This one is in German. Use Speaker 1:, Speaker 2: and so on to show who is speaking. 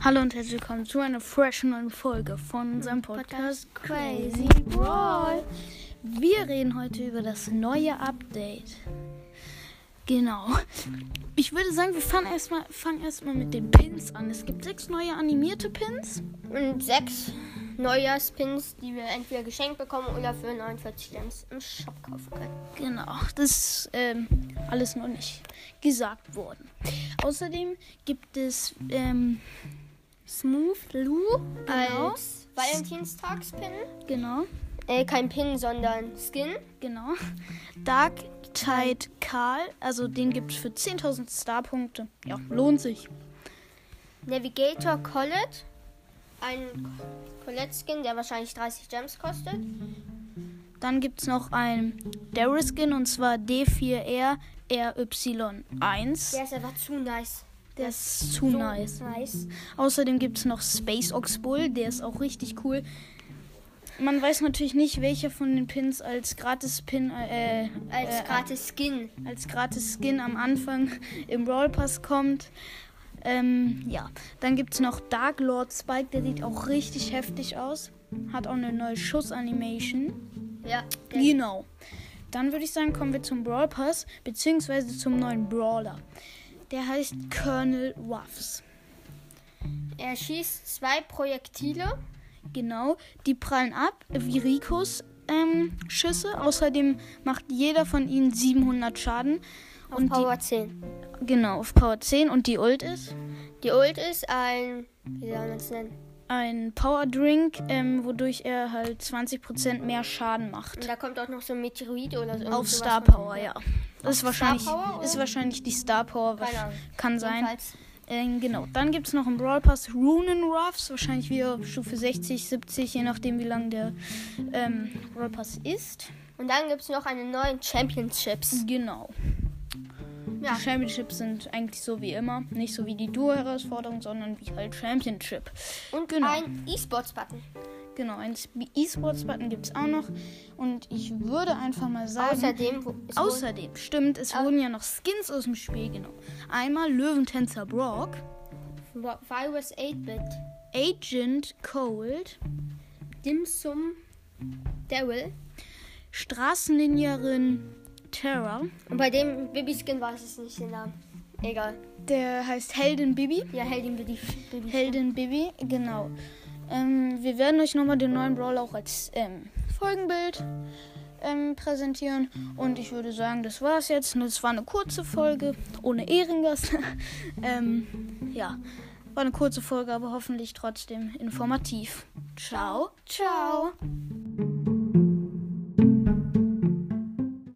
Speaker 1: Hallo und herzlich willkommen zu einer freshen neuen Folge von unserem Podcast, Podcast Crazy Brawl. Wir reden heute über das neue Update. Genau. Ich würde sagen, wir fangen erstmal, fangen erstmal mit den Pins an. Es gibt sechs neue animierte Pins.
Speaker 2: Und sechs Neujahrspins, die wir entweder geschenkt bekommen oder für 49 Gems im Shop kaufen können.
Speaker 1: Genau, das ist ähm, alles noch nicht gesagt worden. Außerdem gibt es ähm,
Speaker 2: Smooth Lou
Speaker 1: Genau.
Speaker 2: als Valentinstagspin.
Speaker 1: genau,
Speaker 2: Äh, kein Pin, sondern Skin.
Speaker 1: genau. Dark Tide Karl, also den gibt es für 10.000 Starpunkte. Ja, lohnt sich.
Speaker 2: Navigator Colette. Ein Colette-Skin, der wahrscheinlich 30 Gems kostet.
Speaker 1: Dann gibt es noch einen Daryl Skin und zwar D4R RY1.
Speaker 2: Der ist einfach zu nice.
Speaker 1: Der ist zu
Speaker 2: so
Speaker 1: nice.
Speaker 2: nice.
Speaker 1: Außerdem gibt es noch Space Ox Bull, der ist auch richtig cool. Man weiß natürlich nicht, welcher von den Pins als Gratis-Pin, äh,
Speaker 2: Als
Speaker 1: äh,
Speaker 2: gratis Skin.
Speaker 1: als Gratis-Skin am Anfang im Brawl Pass kommt. Ähm, ja, dann gibt es noch Dark Lord Spike, der sieht auch richtig heftig aus. Hat auch eine neue Schuss-Animation.
Speaker 2: Ja.
Speaker 1: Genau. Dann würde ich sagen, kommen wir zum Brawl Pass, beziehungsweise zum neuen Brawler. Der heißt Colonel Ruffs.
Speaker 2: er schießt zwei Projektile.
Speaker 1: Genau, die prallen ab, wie Ricos ähm, Schüsse. Außerdem macht jeder von ihnen 700 Schaden.
Speaker 2: Auf
Speaker 1: Und
Speaker 2: Power 10.
Speaker 1: die, genau, auf Power 10. Und die Ult ist
Speaker 2: Die Ult ist ein. Wie soll man es nennen?
Speaker 1: ein Power Drink, ähm, wodurch er halt 20% mehr Schaden
Speaker 2: Und
Speaker 1: macht.
Speaker 2: da kommt auch noch so ein Meteorit oder so.
Speaker 1: Auf Star. Power, ja. Das ist
Speaker 2: Star
Speaker 1: wahrscheinlich,
Speaker 2: Power, oder?
Speaker 1: ist wahrscheinlich die Star Power.
Speaker 2: Ahnung.
Speaker 1: Kann sein.
Speaker 2: Jedenfalls.
Speaker 1: Ähm, genau. Dann gibt es noch einen Brawl Pass Runen Ruffs. Wahrscheinlich wieder Stufe 60, 70, je nachdem, wie lang der ähm, Brawl Pass ist.
Speaker 2: Und dann gibt es noch eine neuen Championships.
Speaker 1: Genau.
Speaker 2: Ja.
Speaker 1: Die Championships sind eigentlich so wie immer. Nicht so wie die Duo-Herausforderung, sondern wie halt Championship.
Speaker 2: Und
Speaker 1: Genau.
Speaker 2: ein E-Sports-Button.
Speaker 1: Genau, ein E-Sports-Button gibt es auch noch. Und ich würde einfach mal sagen.
Speaker 2: Außerdem,
Speaker 1: Außerdem, stimmt, es
Speaker 2: Au-
Speaker 1: wurden ja noch Skins aus dem Spiel genommen. Einmal Löwentänzer Brock,
Speaker 2: Virus 8-Bit,
Speaker 1: Agent Cold,
Speaker 2: Dim Sum, Daryl.
Speaker 1: Straßenninjarin Terra.
Speaker 2: Und bei dem Baby-Skin weiß ich nicht den Namen. Egal.
Speaker 1: Der heißt Heldin Bibi.
Speaker 2: Ja, Heldin. Baby.
Speaker 1: Heldin Bibi, genau. Ähm, wir werden euch nochmal den neuen Brawler auch als ähm, Folgenbild ähm, präsentieren. Und ich würde sagen, das war's jetzt. Das war eine kurze Folge, ohne Ehrengast. ähm, ja, war eine kurze Folge, aber hoffentlich trotzdem informativ. Ciao, ciao.